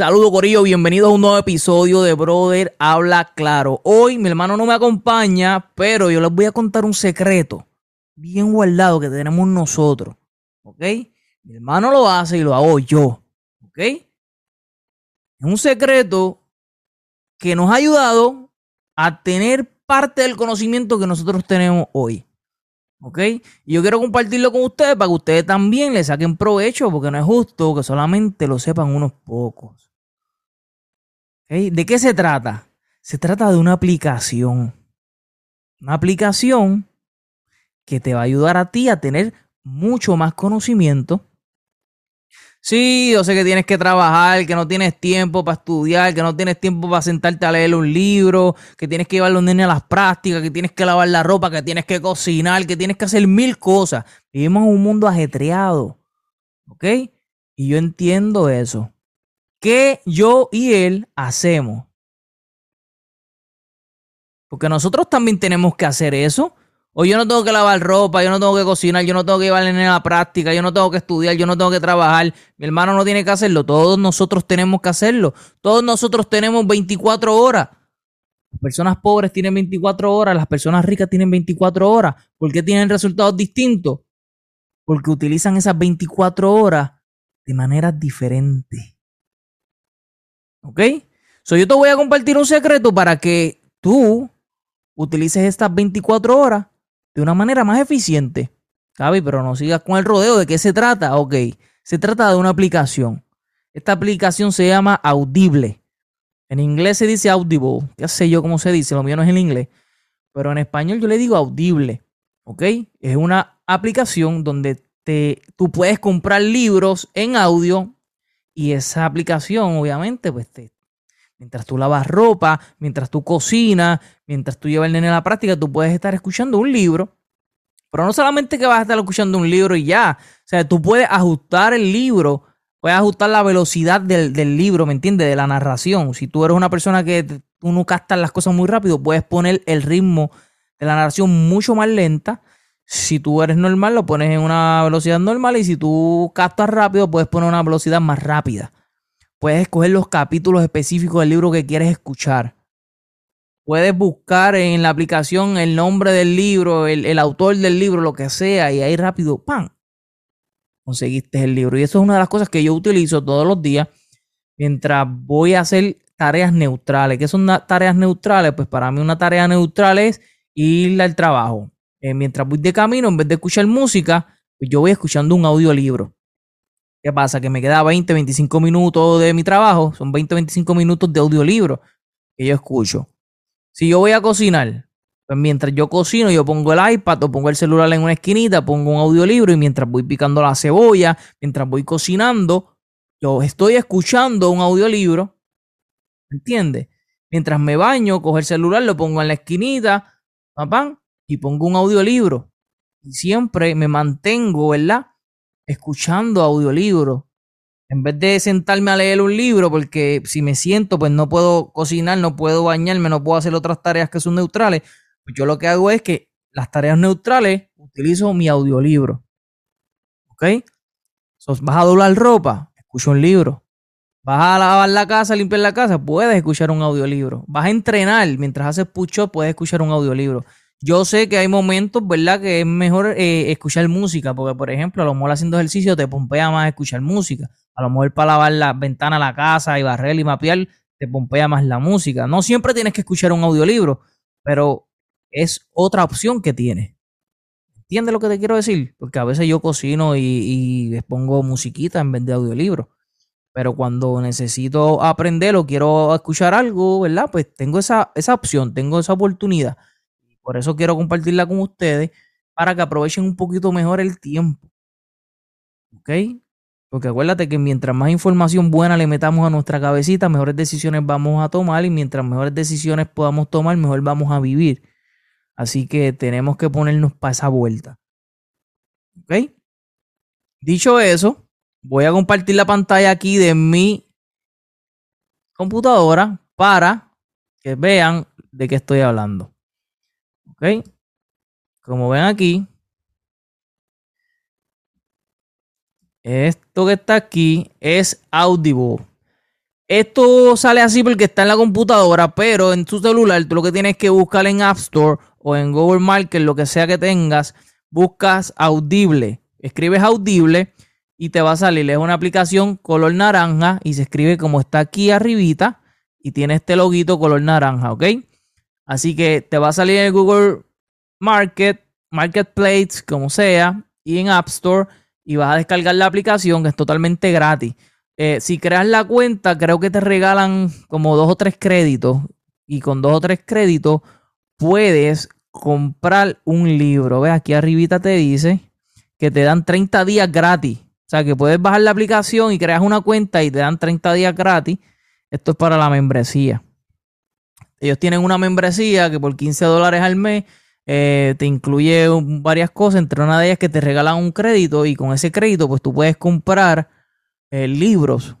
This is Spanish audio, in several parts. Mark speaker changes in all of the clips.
Speaker 1: Saludos Corillo, bienvenidos a un nuevo episodio de Brother Habla Claro. Hoy mi hermano no me acompaña, pero yo les voy a contar un secreto bien guardado que tenemos nosotros. ¿Ok? Mi hermano lo hace y lo hago yo. ¿Ok? Es un secreto que nos ha ayudado a tener parte del conocimiento que nosotros tenemos hoy. ¿Ok? Y yo quiero compartirlo con ustedes para que ustedes también le saquen provecho, porque no es justo que solamente lo sepan unos pocos. ¿De qué se trata? Se trata de una aplicación. Una aplicación que te va a ayudar a ti a tener mucho más conocimiento Sí, yo sé que tienes que trabajar, que no tienes tiempo para estudiar, que no tienes tiempo para sentarte a leer un libro, que tienes que llevar a los nenes a las prácticas, que tienes que lavar la ropa, que tienes que cocinar, que tienes que hacer mil cosas. Vivimos en un mundo ajetreado. ¿Ok? Y yo entiendo eso. ¿Qué yo y él hacemos? Porque nosotros también tenemos que hacer eso. O yo no tengo que lavar ropa, yo no tengo que cocinar, yo no tengo que llevar a la práctica, yo no tengo que estudiar, yo no tengo que trabajar. Mi hermano no tiene que hacerlo. Todos nosotros tenemos que hacerlo. Todos nosotros tenemos 24 horas. Las personas pobres tienen 24 horas, las personas ricas tienen 24 horas. ¿Por qué tienen resultados distintos? Porque utilizan esas 24 horas de manera diferente. ¿Ok? So, yo te voy a compartir un secreto para que tú utilices estas 24 horas de una manera más eficiente. Cabe, pero no sigas con el rodeo. ¿De qué se trata? Ok, se trata de una aplicación. Esta aplicación se llama Audible. En inglés se dice Audible. Ya sé yo cómo se dice, lo mío no es en inglés. Pero en español yo le digo Audible. ¿Ok? Es una aplicación donde te, tú puedes comprar libros en audio y esa aplicación, obviamente, pues te, mientras tú lavas ropa, mientras tú cocinas, mientras tú llevas el nene a la práctica, tú puedes estar escuchando un libro. Pero no solamente que vas a estar escuchando un libro y ya. O sea, tú puedes ajustar el libro, puedes ajustar la velocidad del, libro, ¿me entiendes? De la narración. Si tú eres una persona que tú no captas las cosas muy rápido, puedes poner el ritmo de la narración mucho más lenta. Si tú eres normal, lo pones en una velocidad normal. Y si tú captas rápido, puedes poner una velocidad más rápida. Puedes escoger los capítulos específicos del libro que quieres escuchar. Puedes buscar en la aplicación el nombre del libro, el, autor del libro, lo que sea, y ahí rápido, ¡pam! Conseguiste el libro. Y eso es una de las cosas que yo utilizo todos los días mientras voy a hacer tareas neutrales. ¿Qué son tareas neutrales? Pues para mí una tarea neutral es ir al trabajo. Eh, mientras voy de camino, en vez de escuchar música, pues yo voy escuchando un audiolibro. ¿Qué pasa? Que me queda 20, 25 minutos de mi trabajo. Son 20, 25 minutos de audiolibro que yo escucho. Si yo voy a cocinar, pues mientras yo cocino, yo pongo el iPad o pongo el celular en una esquinita, pongo un audiolibro y mientras voy picando la cebolla, mientras voy cocinando, yo estoy escuchando un audiolibro. ¿Entiendes? Mientras me baño, cojo el celular, lo pongo en la esquinita, papá, y pongo un audiolibro. Y siempre me mantengo, ¿verdad? escuchando audiolibros. En vez de sentarme a leer un libro, porque si me siento, pues no puedo cocinar, no puedo bañarme, no puedo hacer otras tareas que son neutrales. Pues yo lo que hago es que las tareas neutrales utilizo mi audiolibro. ¿Ok? vas a doblar ropa, escucho un libro. Vas a lavar la casa, limpiar la casa, puedes escuchar un audiolibro. Vas a entrenar mientras haces push puedes escuchar un audiolibro. Yo sé que hay momentos, ¿verdad? Que es mejor eh, escuchar música, porque por ejemplo, a lo mejor haciendo ejercicio te pompea más escuchar música. A lo mejor para lavar la ventana la casa y barrer y mapear, te pompea más la música. No siempre tienes que escuchar un audiolibro, pero es otra opción que tienes. ¿Entiendes lo que te quiero decir? Porque a veces yo cocino y, y les pongo musiquita en vez de audiolibro. Pero cuando necesito aprender o quiero escuchar algo, ¿verdad? Pues tengo esa, esa opción, tengo esa oportunidad. Por eso quiero compartirla con ustedes para que aprovechen un poquito mejor el tiempo. ¿Ok? Porque acuérdate que mientras más información buena le metamos a nuestra cabecita, mejores decisiones vamos a tomar y mientras mejores decisiones podamos tomar, mejor vamos a vivir. Así que tenemos que ponernos para esa vuelta. ¿Ok? Dicho eso, voy a compartir la pantalla aquí de mi computadora para que vean de qué estoy hablando. ¿Ok? Como ven aquí, esto que está aquí es Audible. Esto sale así porque está en la computadora, pero en tu celular tú lo que tienes que buscar en App Store o en Google Market, lo que sea que tengas, buscas Audible. Escribes Audible y te va a salir. Es una aplicación color naranja y se escribe como está aquí arribita y tiene este loguito color naranja, ¿ok? Así que te va a salir en Google Market, Marketplace, como sea, y en App Store y vas a descargar la aplicación que es totalmente gratis. Eh, si creas la cuenta, creo que te regalan como dos o tres créditos. Y con dos o tres créditos puedes comprar un libro. Ve, aquí arribita te dice que te dan 30 días gratis. O sea, que puedes bajar la aplicación y creas una cuenta y te dan 30 días gratis. Esto es para la membresía. Ellos tienen una membresía que por 15 dólares al mes eh, te incluye varias cosas. Entre una de ellas que te regalan un crédito y con ese crédito pues tú puedes comprar eh, libros.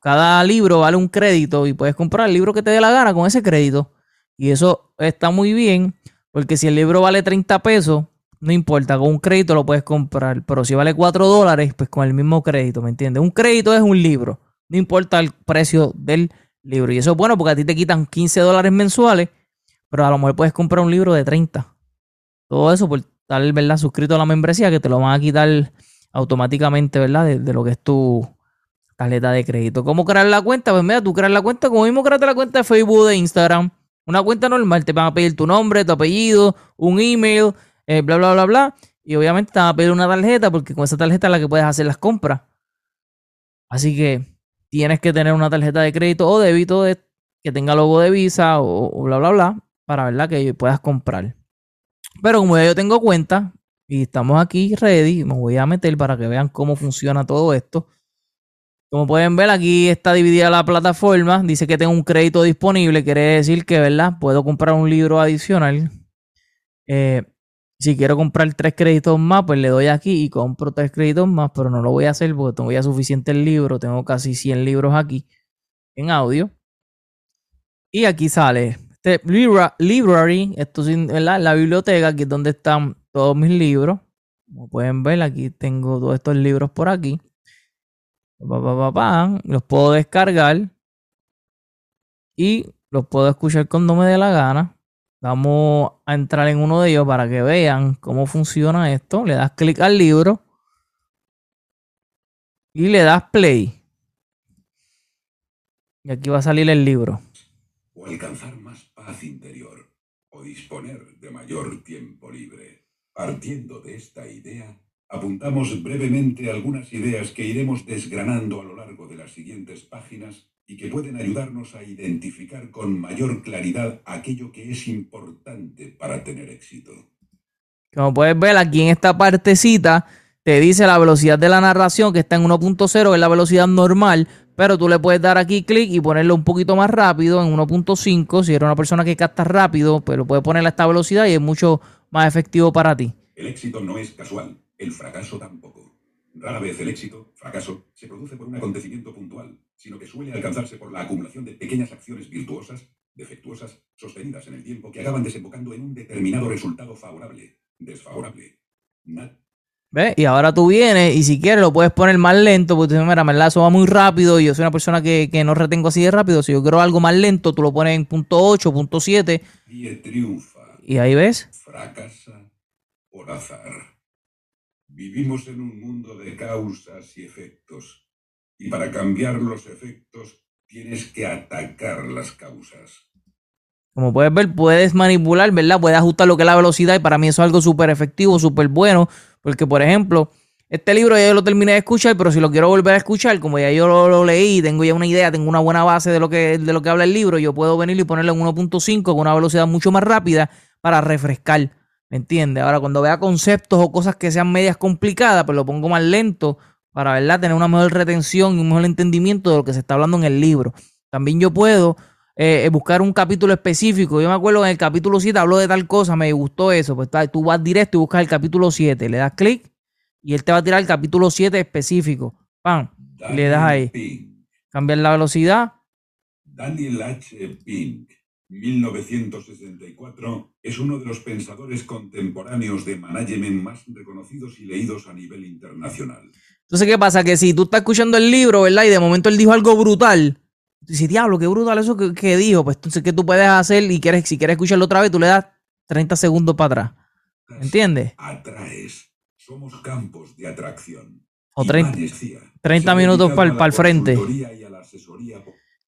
Speaker 1: Cada libro vale un crédito y puedes comprar el libro que te dé la gana con ese crédito. Y eso está muy bien, porque si el libro vale 30 pesos, no importa, con un crédito lo puedes comprar. Pero si vale 4 dólares, pues con el mismo crédito, ¿me entiendes? Un crédito es un libro, no importa el precio del libro. Y eso es bueno porque a ti te quitan 15 dólares mensuales, pero a lo mejor puedes comprar un libro de 30. Todo eso por estar, ¿verdad? Suscrito a la membresía que te lo van a quitar automáticamente, ¿verdad? de lo que es tu, tarjeta de crédito. ¿Cómo crear la cuenta? Pues mira, tú creas la cuenta como mismo creaste la cuenta de Facebook, de Instagram. Una cuenta normal, te van a pedir tu nombre, tu apellido, un email, eh, bla, bla, bla, bla. Y obviamente te van a pedir una tarjeta porque con esa tarjeta es la que puedes hacer las compras. Así que tienes que tener una tarjeta de crédito o débito que tenga logo de Visa o, bla, bla, bla, para verla que puedas comprar. Pero como ya yo tengo cuenta y estamos aquí ready, me voy a meter para que vean cómo funciona todo esto. Como pueden ver, aquí está dividida la plataforma. Dice que tengo un crédito disponible. Quiere decir que, ¿verdad? Puedo comprar un libro adicional. Eh, si quiero comprar tres créditos más, pues le doy aquí y compro tres créditos más, pero no lo voy a hacer porque tengo ya suficiente el libro. Tengo casi 100 libros aquí en audio. Y aquí sale este library, esto es la biblioteca, aquí es donde están todos mis libros. Como pueden ver, aquí tengo todos estos libros por aquí los puedo descargar y los puedo escuchar cuando me dé la gana. Vamos a entrar en uno de ellos para que vean cómo funciona esto. Le das clic al libro y le das play. Y aquí va a salir el libro.
Speaker 2: O alcanzar más paz interior o disponer de mayor tiempo libre. Partiendo de esta idea, apuntamos brevemente algunas ideas que iremos desgranando a lo largo de las siguientes páginas y que pueden ayudarnos a identificar con mayor claridad aquello que es importante para tener éxito.
Speaker 1: Como puedes ver aquí en esta partecita, te dice la velocidad de la narración que está en 1.0, es la velocidad normal, pero tú le puedes dar aquí clic y ponerlo un poquito más rápido en 1.5. Si eres una persona que capta rápido, pues lo puedes poner a esta velocidad y es mucho más efectivo para ti.
Speaker 2: El éxito no es casual el fracaso tampoco. Rara vez el éxito, fracaso, se produce por un acontecimiento puntual, sino que suele alcanzarse por la acumulación de pequeñas acciones virtuosas, defectuosas, sostenidas en el tiempo, que acaban desembocando en un determinado resultado favorable, desfavorable.
Speaker 1: ¿Ves? Y ahora tú vienes y si quieres lo puedes poner más lento, porque tú mira, me eso va muy rápido y yo soy una persona que, que, no retengo así de rápido. Si yo quiero algo más lento, tú lo pones en punto 8, punto 7.
Speaker 2: Y triunfa.
Speaker 1: Y ahí ves.
Speaker 2: Fracasa por azar. Vivimos en un mundo de causas y efectos, y para cambiar los efectos tienes que atacar las causas.
Speaker 1: Como puedes ver, puedes manipular, ¿verdad? Puedes ajustar lo que es la velocidad y para mí eso es algo súper efectivo, súper bueno, porque por ejemplo, este libro ya yo lo terminé de escuchar, pero si lo quiero volver a escuchar, como ya yo lo, leí, tengo ya una idea, tengo una buena base de lo, que, de lo que habla el libro, yo puedo venir y ponerlo en 1.5 con una velocidad mucho más rápida para refrescar. ¿Me entiendes? Ahora, cuando vea conceptos o cosas que sean medias complicadas, pues lo pongo más lento para, ¿verdad? Tener una mejor retención y un mejor entendimiento de lo que se está hablando en el libro. También yo puedo eh, eh, buscar un capítulo específico. Yo me acuerdo en el capítulo 7 habló de tal cosa, me gustó eso. Pues tú vas directo y buscas el capítulo 7, le das clic y él te va a tirar el capítulo 7 específico. ¡Pam! Le das ahí. Cambiar la velocidad.
Speaker 2: Daniel H. Pink 1964, es uno de los pensadores contemporáneos de management más reconocidos y leídos a nivel internacional.
Speaker 1: Entonces, ¿qué pasa? Que si tú estás escuchando el libro, ¿verdad? Y de momento él dijo algo brutal, dices, diablo, qué brutal eso que, dijo. Pues entonces, ¿qué tú puedes hacer? Y quieres, si quieres escucharlo otra vez, tú le das 30 segundos para atrás. ¿Entiendes?
Speaker 2: Atraes. Somos campos de atracción.
Speaker 1: O 30, 30 minutos para el frente. Y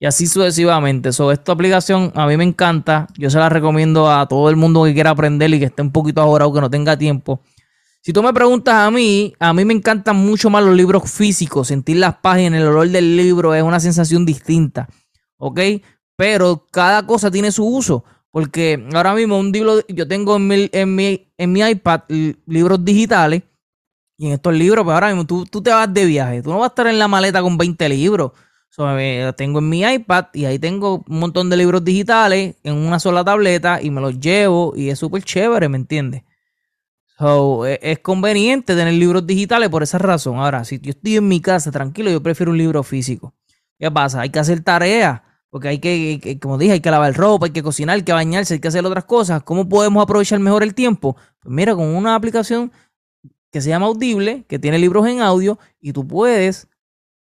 Speaker 1: así sucesivamente. So, esta aplicación a mí me encanta. Yo se la recomiendo a todo el mundo que quiera aprender y que esté un poquito ahora o que no tenga tiempo. Si tú me preguntas a mí, a mí me encantan mucho más los libros físicos. Sentir las páginas, el olor del libro es una sensación distinta. ¿Ok? Pero cada cosa tiene su uso. Porque ahora mismo un libro, yo tengo en mi, en mi, en mi iPad libros digitales. Y en estos libros, pues ahora mismo tú, tú, te vas de viaje. Tú no vas a estar en la maleta con 20 libros. So, tengo en mi iPad y ahí tengo un montón de libros digitales en una sola tableta y me los llevo y es súper chévere, ¿me entiendes? So, e, es, conveniente tener libros digitales por esa razón. Ahora, si yo estoy en mi casa tranquilo, yo prefiero un libro físico. ¿Qué pasa? Hay que hacer tareas, porque hay que, como dije, hay que lavar ropa, hay que cocinar, hay que bañarse, hay que hacer otras cosas. ¿Cómo podemos aprovechar mejor el tiempo? Pues mira, con una aplicación que se llama Audible, que tiene libros en audio, y tú puedes,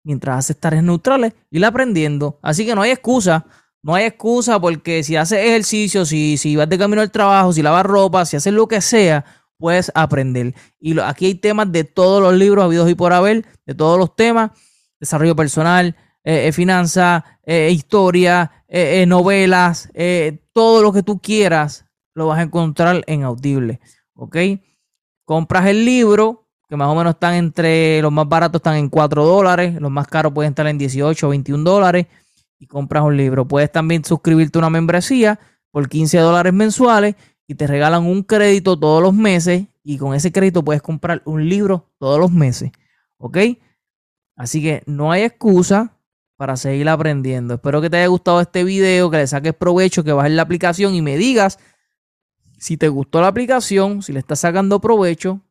Speaker 1: mientras haces tareas neutrales, ir aprendiendo. Así que no hay excusa. No hay excusa porque si haces ejercicio, si, si vas de camino al trabajo, si lavas ropa, si haces lo que sea, puedes aprender. Y aquí hay temas de todos los libros habidos y por haber, de todos los temas, desarrollo personal, eh, eh finanzas, eh, historia, novelas, todo lo que tú quieras, lo vas a encontrar en Audible. ¿Ok? Compras el libro, que más o menos están entre, los más baratos están en 4 dólares, los más caros pueden estar en 18 o 21 dólares, y compras un libro. Puedes también suscribirte a una membresía por 15 dólares mensuales y te regalan un crédito todos los meses y con ese crédito puedes comprar un libro todos los meses. ¿Ok? Así que no hay excusa para seguir aprendiendo. Espero que te haya gustado este video, que le saques provecho, que bajes la aplicación y me digas si te gustó la aplicación, si le estás sacando provecho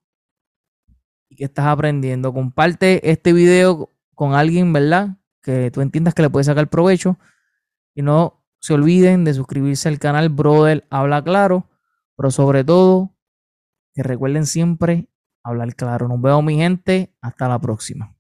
Speaker 1: y que estás aprendiendo. Comparte este video con alguien, ¿verdad? Que tú entiendas que le puedes sacar provecho. Y no se olviden de suscribirse al canal Brother Habla Claro pero sobre todo, que recuerden siempre hablar claro. Nos vemos mi gente. Hasta la próxima.